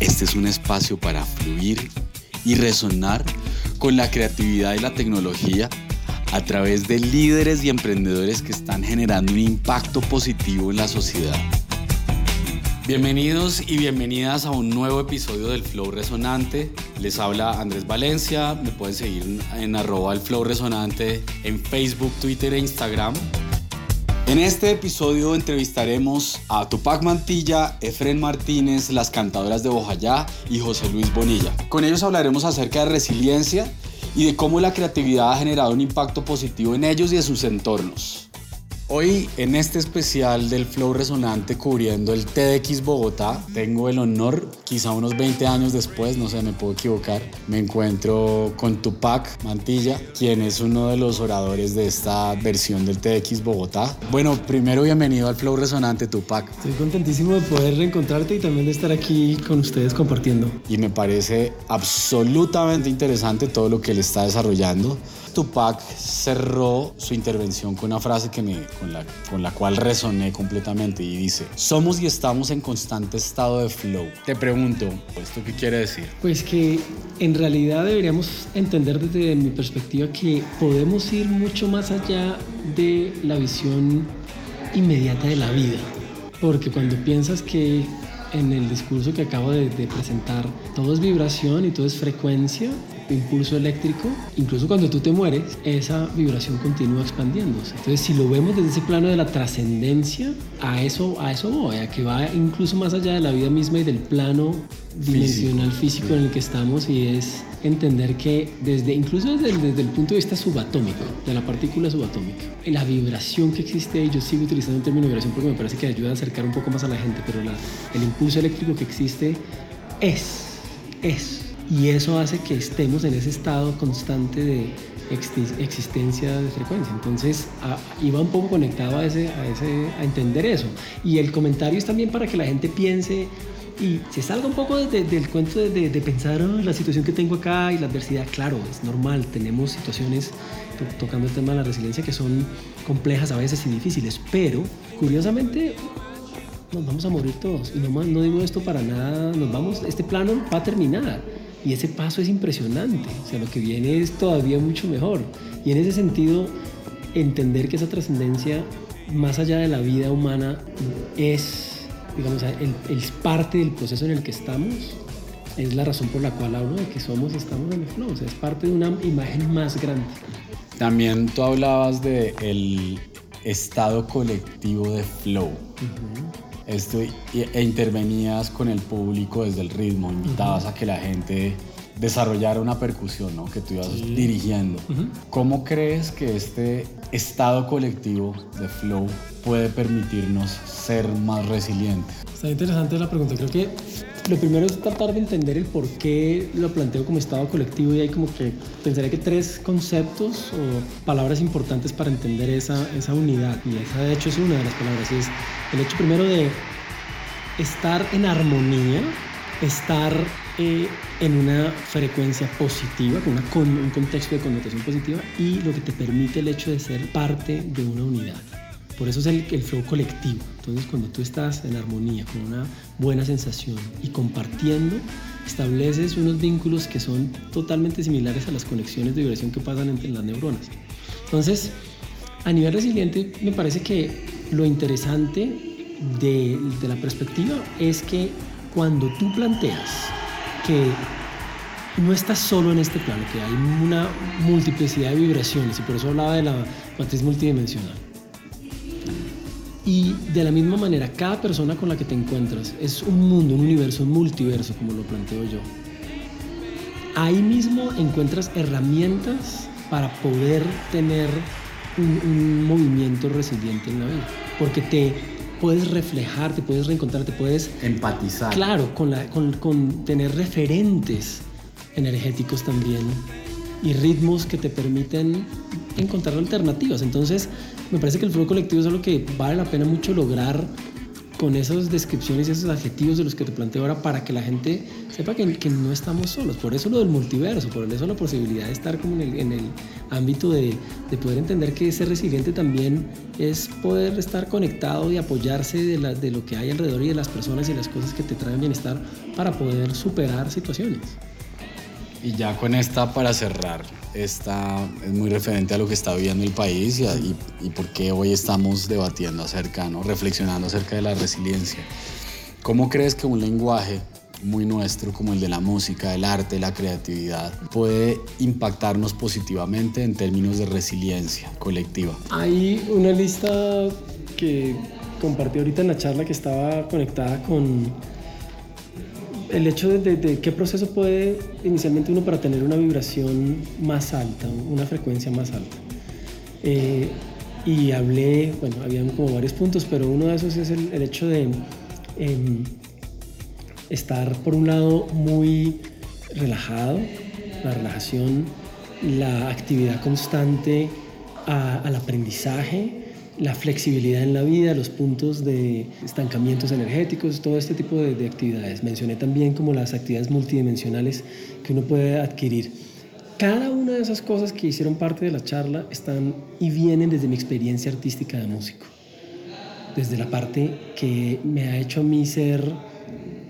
Este es un espacio para fluir y resonar con la creatividad y la tecnología a través de líderes y emprendedores que están generando un impacto positivo en la sociedad. Bienvenidos y bienvenidas a un nuevo episodio del Flow Resonante. Les habla Andrés Valencia, me pueden seguir en arroba el Flow Resonante en Facebook, Twitter e Instagram. En este episodio entrevistaremos a Tupac Mantilla, Efren Martínez, las cantadoras de Bojayá y José Luis Bonilla. Con ellos hablaremos acerca de resiliencia y de cómo la creatividad ha generado un impacto positivo en ellos y en sus entornos. Hoy en este especial del Flow Resonante cubriendo el TDX Bogotá, tengo el honor, quizá unos 20 años después, no sé, me puedo equivocar, me encuentro con Tupac Mantilla, quien es uno de los oradores de esta versión del TDX Bogotá. Bueno, primero bienvenido al Flow Resonante, Tupac. Estoy contentísimo de poder reencontrarte y también de estar aquí con ustedes compartiendo. Y me parece absolutamente interesante todo lo que él está desarrollando. Tupac cerró su intervención con una frase que me, con, la, con la cual resoné completamente y dice, somos y estamos en constante estado de flow. Te pregunto, ¿esto qué quiere decir? Pues que en realidad deberíamos entender desde mi perspectiva que podemos ir mucho más allá de la visión inmediata de la vida. Porque cuando piensas que en el discurso que acabo de, de presentar todo es vibración y todo es frecuencia, impulso eléctrico, incluso cuando tú te mueres, esa vibración continúa expandiéndose. Entonces, si lo vemos desde ese plano de la trascendencia, a eso, a eso voy, a que va incluso más allá de la vida misma y del plano dimensional físico, en el que estamos y es entender que desde incluso desde, desde, el punto de vista subatómico, de la partícula subatómica, la vibración que existe ahí, yo sigo utilizando el término vibración porque me parece que ayuda a acercar un poco más a la gente, pero la, el impulso eléctrico que existe es, es y eso hace que estemos en ese estado constante de existencia de frecuencia. Entonces, iba un poco conectado a, ese, a, ese, a entender eso. Y el comentario es también para que la gente piense y se salga un poco de, de, del cuento de, de pensar oh, la situación que tengo acá y la adversidad. Claro, es normal, tenemos situaciones, tocando el tema de la resiliencia, que son complejas a veces y difíciles, pero curiosamente nos vamos a morir todos. Y no, no digo esto para nada, nos vamos, este plano va a terminar y ese paso es impresionante, o sea, lo que viene es todavía mucho mejor. Y en ese sentido, entender que esa trascendencia, más allá de la vida humana, es, digamos, es parte del proceso en el que estamos, es la razón por la cual hablo de que somos, estamos en el flow, o sea, es parte de una imagen más grande. También tú hablabas de el estado colectivo de flow. Esto, e intervenías con el público desde el ritmo, invitabas a que la gente desarrollara una percusión ¿no? que tú ibas dirigiendo. ¿Cómo crees que este estado colectivo de flow puede permitirnos ser más resilientes? Está interesante la pregunta. Creo que lo primero es tratar de entender el por qué lo planteo como estado colectivo y hay como que pensaría que tres conceptos o palabras importantes para entender esa, esa unidad. Y esa de hecho es una de las palabras. Es el hecho primero de estar en armonía, estar eh, en una frecuencia positiva, con un contexto de connotación positiva y lo que te permite el hecho de ser parte de una unidad. Por eso es el, flow colectivo. Entonces, cuando tú estás en armonía, con una buena sensación y compartiendo, estableces unos vínculos que son totalmente similares a las conexiones de vibración que pasan entre las neuronas. Entonces, a nivel resiliente, me parece que lo interesante de, de la perspectiva es que cuando tú planteas que no estás solo en este plano, que hay una multiplicidad de vibraciones, y por eso hablaba de la matriz multidimensional y de la misma manera, cada persona con la que te encuentras es un mundo, un universo, un multiverso, como lo planteo yo. Ahí mismo encuentras herramientas para poder tener un, un movimiento resiliente en la vida. Porque te puedes reflejar, te puedes reencontrar, te puedes... Empatizar. Claro, con, la, con, con tener referentes energéticos también y ritmos que te permiten encontrar alternativas. Entonces, me parece que el flujo colectivo es algo que vale la pena mucho lograr con esas descripciones y esos adjetivos de los que te planteo ahora para que la gente sepa que, no estamos solos. Por eso lo del multiverso, por eso la posibilidad de estar como en el, en el ámbito de, de, poder entender que ser resiliente también es poder estar conectado y apoyarse de, la, de lo que hay alrededor y de las personas y las cosas que te traen bienestar para poder superar situaciones. Y ya con esta para cerrar, esta es muy referente a lo que está viviendo el país y, y, y por qué hoy estamos debatiendo acerca, ¿no? reflexionando acerca de la resiliencia. ¿Cómo crees que un lenguaje muy nuestro como el de la música, el arte, la creatividad, puede impactarnos positivamente en términos de resiliencia colectiva? Hay una lista que compartí ahorita en la charla que estaba conectada con el hecho de, qué proceso puede inicialmente uno para tener una vibración más alta, una frecuencia más alta. Eh, y hablé, bueno, habían como varios puntos, pero uno de esos es el, hecho de eh, estar, por un lado, muy relajado, la relajación, la actividad constante al aprendizaje, la flexibilidad en la vida, los puntos de estancamientos energéticos, todo este tipo de, de, actividades. Mencioné también como las actividades multidimensionales que uno puede adquirir. Cada una de esas cosas que hicieron parte de la charla están y vienen desde mi experiencia artística de músico, desde la parte que me ha hecho a mí ser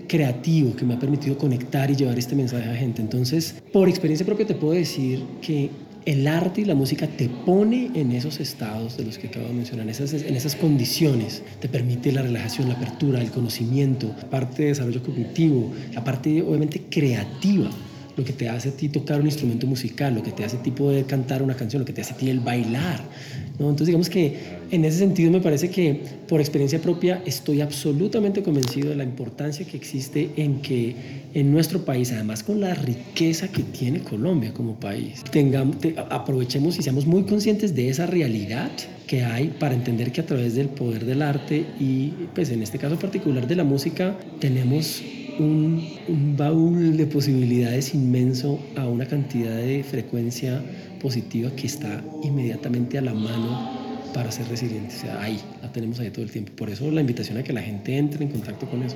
creativo, que me ha permitido conectar y llevar este mensaje a gente. Entonces, por experiencia propia te puedo decir que el arte y la música te pone en esos estados de los que acabo de mencionar, en esas, en esas condiciones. Te permite la relajación, la apertura, el conocimiento, parte de desarrollo cognitivo, la parte obviamente creativa lo que te hace a ti tocar un instrumento musical, lo que te hace a ti poder cantar una canción, lo que te hace a ti el bailar. ¿no? Entonces digamos que en ese sentido me parece que por experiencia propia estoy absolutamente convencido de la importancia que existe en que en nuestro país, además con la riqueza que tiene Colombia como país, tengamos, te, aprovechemos y seamos muy conscientes de esa realidad que hay para entender que a través del poder del arte y pues en este caso particular de la música tenemos un, un, baúl de posibilidades inmenso a una cantidad de frecuencia positiva que está inmediatamente a la mano para ser resiliente. O sea, ahí, la tenemos ahí todo el tiempo. Por eso la invitación a que la gente entre en contacto con eso.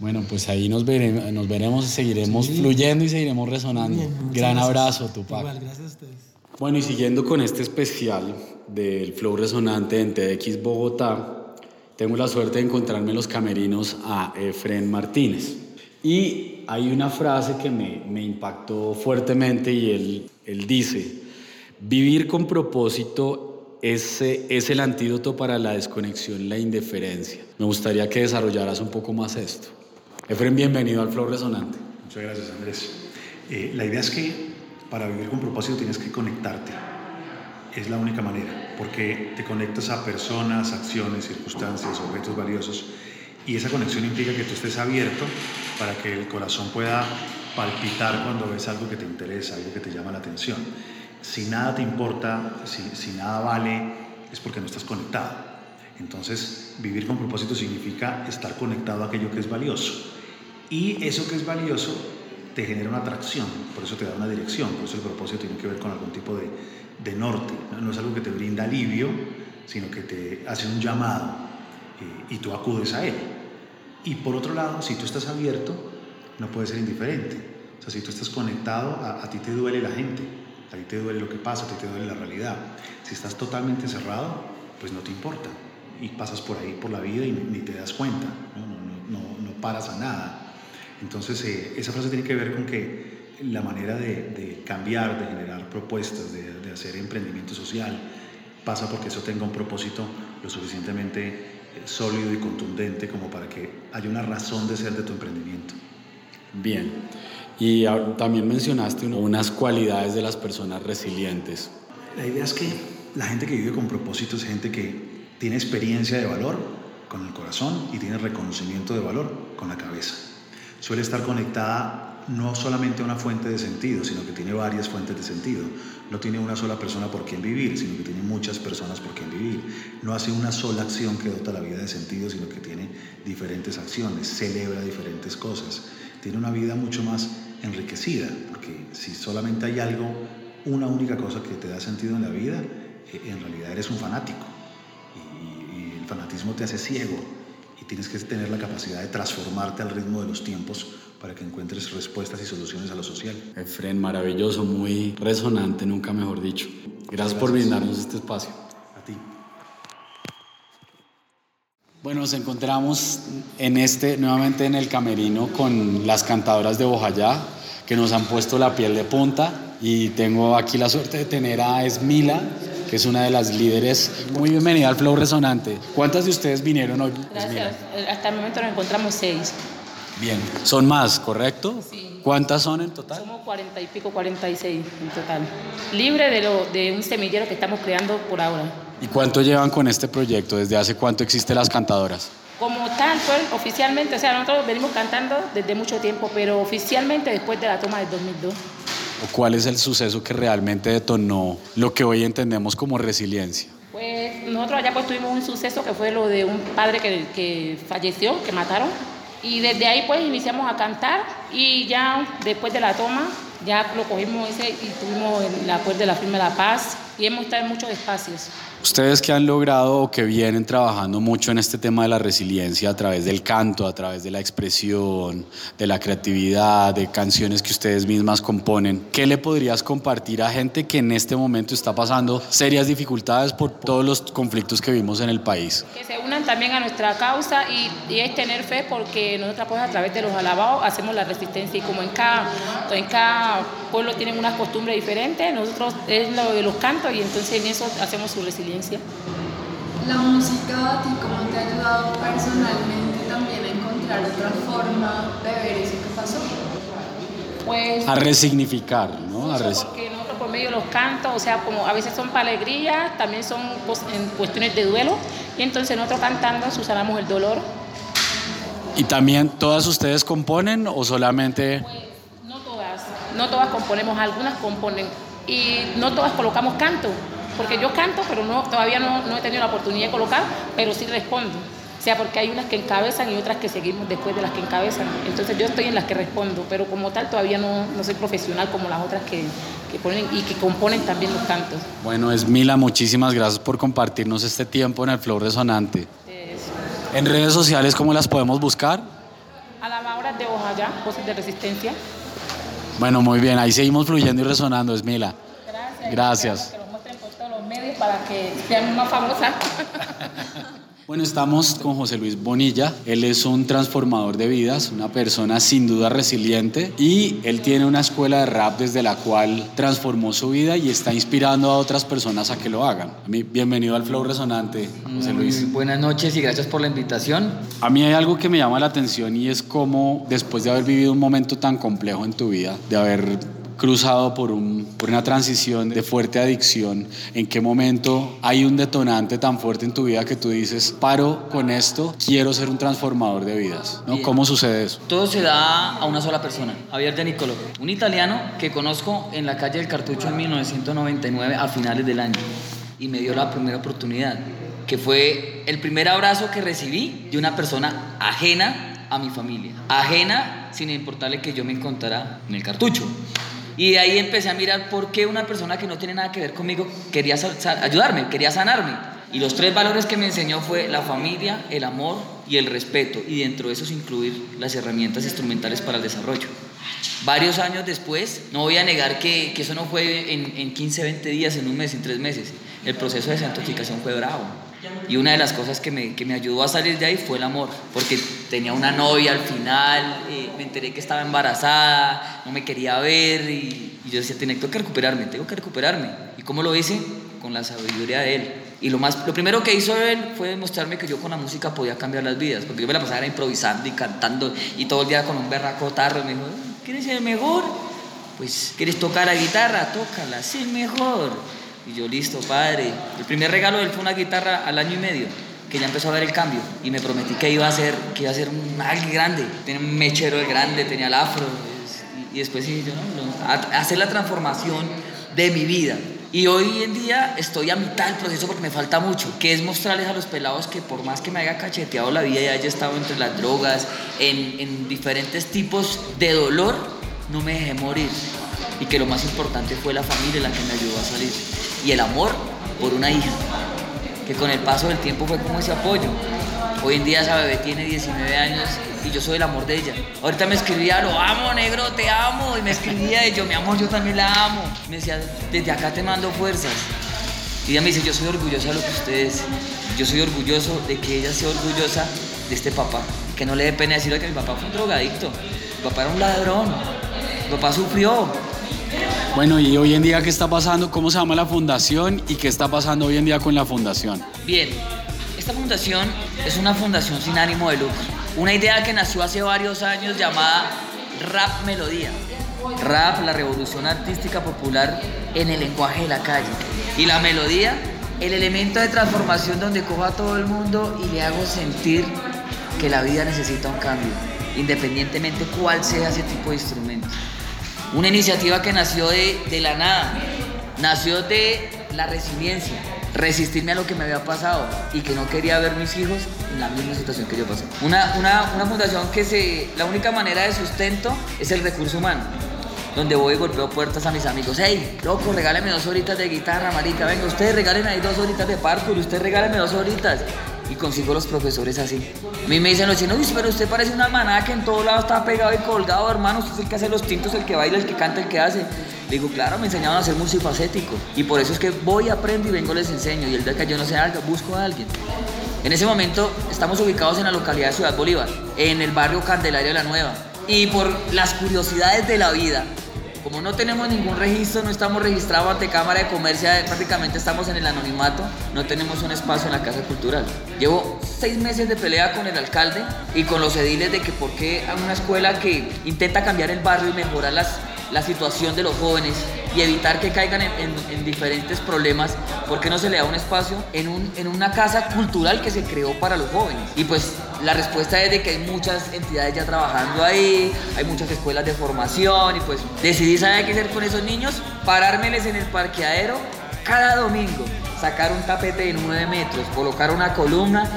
Bueno, pues ahí nos veremos, nos veremos seguiremos sí. fluyendo y seguiremos resonando. Bien, Gran gracias. abrazo, Tupac. Igual, gracias a ustedes. Bueno, y siguiendo con este especial del Flow Resonante en TDX Bogotá, tengo la suerte de encontrarme en los camerinos a Efren Martínez. Y hay una frase que me, me impactó fuertemente y él, él dice, vivir con propósito es, es el antídoto para la desconexión, la indiferencia. Me gustaría que desarrollaras un poco más esto. Efren, bienvenido al Flow Resonante. Muchas gracias, Andrés. Eh, la idea es que para vivir con propósito tienes que conectarte. Es la única manera, porque te conectas a personas, acciones, circunstancias, objetos valiosos y esa conexión implica que tú estés abierto para que el corazón pueda palpitar cuando ves algo que te interesa, algo que te llama la atención. Si nada te importa, si, si nada vale, es porque no estás conectado. Entonces, vivir con propósito significa estar conectado a aquello que es valioso. Y eso que es valioso te genera una atracción, por eso te da una dirección, por eso el propósito tiene que ver con algún tipo de, de norte. No es algo que te brinda alivio, sino que te hace un llamado eh, y tú acudes a él. Y por otro lado, si tú estás abierto, no puedes ser indiferente. O sea, si tú estás conectado, a, a, ti te duele la gente, a ti te duele lo que pasa, a ti te duele la realidad. Si estás totalmente cerrado, pues no te importa. Y pasas por ahí, por la vida y ni, te das cuenta, no, no, no, no paras a nada. Entonces, eh, esa frase tiene que ver con que la manera de, de cambiar, de generar propuestas, de, de hacer emprendimiento social, pasa porque eso tenga un propósito lo suficientemente sólido y contundente como para que haya una razón de ser de tu emprendimiento. Bien. Y también mencionaste unas cualidades de las personas resilientes. La idea es que la gente que vive con propósito es gente que tiene experiencia de valor con el corazón y tiene reconocimiento de valor con la cabeza. Suele estar conectada no solamente a una fuente de sentido, sino que tiene varias fuentes de sentido. No tiene una sola persona por quien vivir, sino que tiene muchas personas por quien vivir. No hace una sola acción que dota la vida de sentido, sino que tiene diferentes acciones, celebra diferentes cosas. Tiene una vida mucho más enriquecida, porque si solamente hay algo, una única cosa que te da sentido en la vida, en realidad eres un fanático. Y, y el fanatismo te hace ciego y tienes que tener la capacidad de transformarte al ritmo de los tiempos para que encuentres respuestas y soluciones a lo social. Efren, maravilloso, muy resonante, nunca mejor dicho. Gracias, por brindarnos este espacio. A ti. Bueno, nos encontramos en este, nuevamente en el camerino con las cantadoras de Bojayá, que nos han puesto la piel de punta. Y tengo aquí la suerte de tener a Esmila, que es una de las líderes. Muy bienvenida al Flow Resonante. ¿Cuántas de ustedes vinieron hoy? Gracias. Hasta el momento nos encontramos seis. Bien. ¿Son más, correcto? Sí. ¿Cuántas son en total? Somos cuarenta y pico, 46 en total. Libre de, lo, de un semillero que estamos creando por ahora. ¿Y cuánto llevan con este proyecto? ¿Desde hace cuánto existe Las Cantadoras? Como tal, pues, oficialmente, o sea, nosotros venimos cantando desde mucho tiempo, pero oficialmente después de la toma del 2002. ¿O cuál es el suceso que realmente detonó lo que hoy entendemos como resiliencia? Pues nosotros allá pues tuvimos un suceso que fue lo de un padre que, que falleció, que mataron. Y desde ahí pues iniciamos a cantar y ya después de la toma ya lo cogimos ese y tuvimos el acuerdo de la firma de la paz y hemos estado en muchos espacios. Ustedes que han logrado o que vienen trabajando mucho en este tema de la resiliencia a través del canto, a través de la expresión, de la creatividad, de canciones que ustedes mismas componen, ¿qué le podrías compartir a gente que en este momento está pasando serias dificultades por todos los conflictos que vimos en el país? Que se unan también a nuestra causa y, y es tener fe porque nosotros pues a través de los alabados hacemos la resistencia y como en cada, en cada pueblo tienen unas costumbres diferentes, nosotros es lo de los cantos y entonces en eso hacemos su resiliencia. La música a ti cómo te ha ayudado personalmente también a encontrar otra forma de ver eso que pasó. Pues A resignificar, ¿no? A res- porque nosotros por medio de los cantos, o sea, como a veces son para alegría, también son pues, en cuestiones de duelo y entonces nosotros cantando susanamos el dolor. ¿Y también todas ustedes componen o solamente... Pues no todas, no todas componemos, algunas componen y no todas colocamos canto, porque yo canto, pero no, todavía no, no he tenido la oportunidad de colocar, pero sí respondo. O sea, porque hay unas que encabezan y otras que seguimos después de las que encabezan. Entonces yo estoy en las que respondo, pero como tal todavía no, no soy profesional como las otras que, que ponen y que componen también los cantos. Bueno, Esmila, muchísimas gracias por compartirnos este tiempo en el Flow Resonante. Es En redes sociales, ¿cómo las podemos buscar? alabadoras de Ojalá, voces de resistencia. Bueno, muy bien, ahí seguimos fluyendo y resonando, Esmila. Gracias. Gracias. Que lo muestren por todos los medios para que sean más famosas. Bueno, estamos con José Luis Bonilla. Él es un transformador de vidas, una persona sin duda resiliente y él tiene una escuela de rap desde la cual transformó su vida y está inspirando a otras personas a que lo hagan. A mí, bienvenido al Flow Resonante, José Muy Luis. buenas noches y gracias por la invitación. A mí hay algo que me llama la atención y es cómo después de haber vivido un momento tan complejo en tu vida, de haber cruzado por, un, por una transición de fuerte adicción, en qué momento hay un detonante tan fuerte en tu vida que tú dices, paro con esto, quiero ser un transformador de vidas. ¿no? ¿Cómo sucede eso? Todo se da a una sola persona, Javier de Nicolo, un italiano que conozco en la calle del Cartucho en 1999 a finales del año y me dio la primera oportunidad, que fue el primer abrazo que recibí de una persona ajena a mi familia, ajena sin importarle que yo me encontrara en el cartucho. Y de ahí empecé a mirar por qué una persona que no tiene nada que ver conmigo quería ayudarme, quería sanarme. Y los tres valores que me enseñó fue la familia, el amor y el respeto. Y dentro de esos incluir las herramientas instrumentales para el desarrollo. Varios años después, no voy a negar que, que eso no fue en, en 15, 20 días, en un mes, en tres meses. El proceso de santificación fue bravo. Y una de las cosas que me, que me ayudó a salir de ahí fue el amor, porque tenía una novia al final, eh, me enteré que estaba embarazada, no me quería ver y, yo decía, tengo que recuperarme, tengo que recuperarme. ¿Y cómo lo hice? Con la sabiduría de él. Y lo, más, lo primero que hizo él fue demostrarme que yo con la música podía cambiar las vidas, porque yo me la pasaba improvisando y cantando y todo el día con un berraco tarro. Me dijo, ¿quieres ser mejor? Pues, ¿quieres tocar la guitarra? Tócala, sí, mejor. Y yo, listo, padre. El primer regalo de él fue una guitarra al año y medio, que ya empezó a ver el cambio. Y me prometí que iba a ser, que iba a ser un, alguien grande. Tenía un mechero de grande, tenía el afro. es- Y, después sí, yo, ¿no? No, hacer la transformación de mi vida. Y hoy en día estoy a mitad del proceso porque me falta mucho, que es mostrarles a los pelados que por más que me haya cacheteado la vida y haya estado entre las drogas, en, en diferentes tipos de dolor, no me dejé morir. Y que lo más importante fue la familia la que me ayudó a salir. Y el amor por una hija, que con el paso del tiempo fue como ese apoyo. Hoy en día esa bebé tiene 19 años y yo soy el amor de ella. Ahorita me escribía, lo amo, negro, te amo. Y me escribía y yo, mi amor, yo también la amo. Me decía, desde acá te mando fuerzas. Y ella me dice, yo soy orgullosa de lo que ustedes. Yo soy orgulloso de que ella sea orgullosa de este papá. Que no le dé pena decirle que mi papá fue un drogadicto. Mi papá era un ladrón. Mi papá sufrió. Bueno, y hoy en día, ¿qué está pasando? ¿Cómo se llama la fundación y qué está pasando hoy en día con la fundación? Bien, esta fundación es una fundación sin ánimo de lucro. Una idea que nació hace varios años llamada Rap Melodía. Rap, la revolución artística popular en el lenguaje de la calle. Y la melodía, el elemento de transformación donde cojo a todo el mundo y le hago sentir que la vida necesita un cambio, independientemente cuál sea ese tipo de instrumento. Una iniciativa que nació de, de la nada, nació de la resiliencia, resistirme a lo que me había pasado y que no quería ver mis hijos en la misma situación que yo pasé. Una, una, una fundación que se, la única manera de sustento es el recurso humano. Donde voy y golpeo puertas a mis amigos. Hey, loco, regálame dos horitas de guitarra, marica. Venga, ustedes regálenme ahí dos horitas de parkour. Usted regálame dos horitas. Y consigo los profesores así. A mí me dicen los chinos, pero usted parece una manada que en todo lado está pegado y colgado, hermano. Usted es el que hace los tintos, el que baila, el que canta, el que hace. Le digo, claro, me enseñaron a ser multifacético. Y por eso es que voy, aprendo y vengo, les enseño. Y el día que yo no sé algo, busco a alguien. En ese momento estamos ubicados en la localidad de Ciudad Bolívar, en el barrio Candelaria de la Nueva. Y por las curiosidades de la vida, como no tenemos ningún registro, no estamos registrados ante Cámara de Comercio, prácticamente estamos en el anonimato, no tenemos un espacio en la Casa Cultural. Llevo seis meses de pelea con el alcalde y con los ediles de que por qué a una escuela que intenta cambiar el barrio y mejorar las, la situación de los jóvenes y evitar que caigan en diferentes problemas, ¿por qué no se le da un espacio en, un- en una casa cultural que se creó para los jóvenes? Y pues la respuesta es de que hay muchas entidades ya trabajando ahí, hay muchas escuelas de formación y pues decidí, ¿sabe qué hacer con esos niños? Parármeles en el parqueadero cada domingo, sacar un tapete de 9 metros, colocar una columna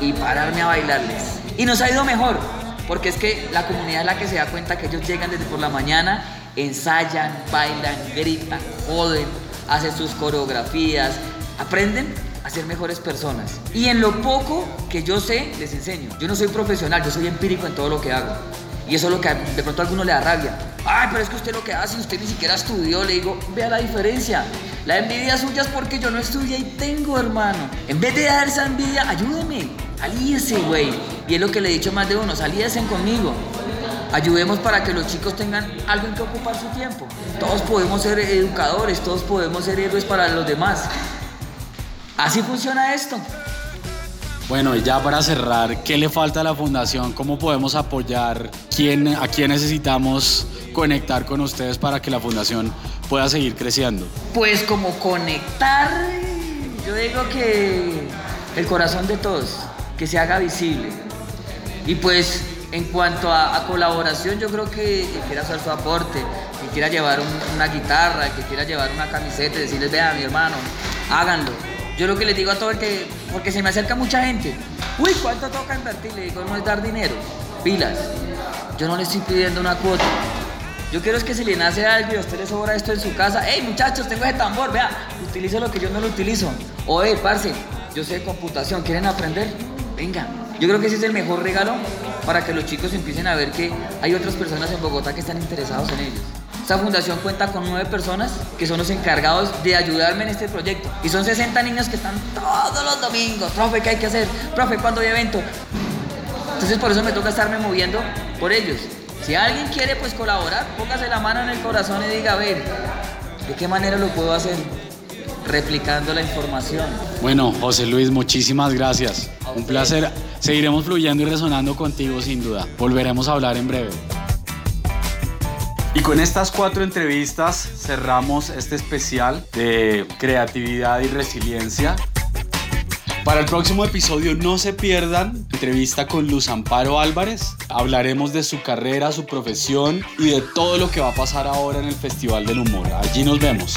y pararme a bailarles. Y nos ha ido mejor, porque es que la comunidad es la que se da cuenta que ellos llegan desde por la mañana, ensayan, bailan, gritan, joden, hacen sus coreografías, aprenden a ser mejores personas. Y en lo poco que yo sé, les enseño. Yo no soy profesional, yo soy empírico en todo lo que hago. Y eso es lo que de pronto a alguno le da rabia. Ay, pero es que usted lo que hace, usted ni siquiera estudió. Le digo, vea la diferencia. La envidia suya es porque yo no estudié y tengo, hermano. En vez de dar esa envidia, ayúdeme. Alíese, güey. Y es lo que le he dicho más de uno, alíesen conmigo. Ayudemos para que los chicos tengan algo en que ocupar su tiempo. Todos podemos ser educadores, todos podemos ser héroes para los demás. Así funciona esto. Bueno, y ya para cerrar, ¿qué le falta a la fundación? ¿Cómo podemos apoyar? ¿Quién, ¿A quién necesitamos conectar con ustedes para que la fundación pueda seguir creciendo? Pues como conectar, yo digo que el corazón de todos, que se haga visible. Y pues en cuanto a, a colaboración, yo creo que el quiera hacer su aporte, que quiera llevar un- una guitarra, que quiera llevar una camiseta, y decirles, vea mi hermano, háganlo. Yo lo que les digo a todo el que, porque se me acerca mucha gente, uy, ¿cuánto toca invertir? Le digo, no es dar dinero, pilas. Yo no le estoy pidiendo una cuota. Yo quiero es que si le nace algo y a usted le sobra esto en su casa, hey muchachos, tengo ese tambor, vea, utilice lo que yo no lo utilizo. O hey, parce, yo sé de computación, ¿quieren aprender? Venga. Yo creo que ese es el mejor regalo para que los chicos empiecen a ver que hay otras personas en Bogotá que están interesados en ellos. Esta fundación cuenta con nueve personas que son los encargados de ayudarme en este proyecto. Y son 60 niños que están todos los domingos. Profe, ¿qué hay que hacer? Profe, ¿cuándo hay evento? Entonces por eso me toca estarme moviendo por ellos. Si alguien quiere pues colaborar, póngase la mano en el corazón y diga, a ver, ¿de qué manera lo puedo hacer? Replicando la información. Bueno, José Luis, muchísimas gracias. Un placer. Seguiremos fluyendo y resonando contigo sin duda. Volveremos a hablar en breve. Y con estas cuatro entrevistas cerramos este especial de creatividad y resiliencia. Para el próximo episodio no se pierdan entrevista con Luz Amparo Álvarez. Hablaremos de su carrera, su profesión y de todo lo que va a pasar ahora en el Festival del Humor. Allí nos vemos.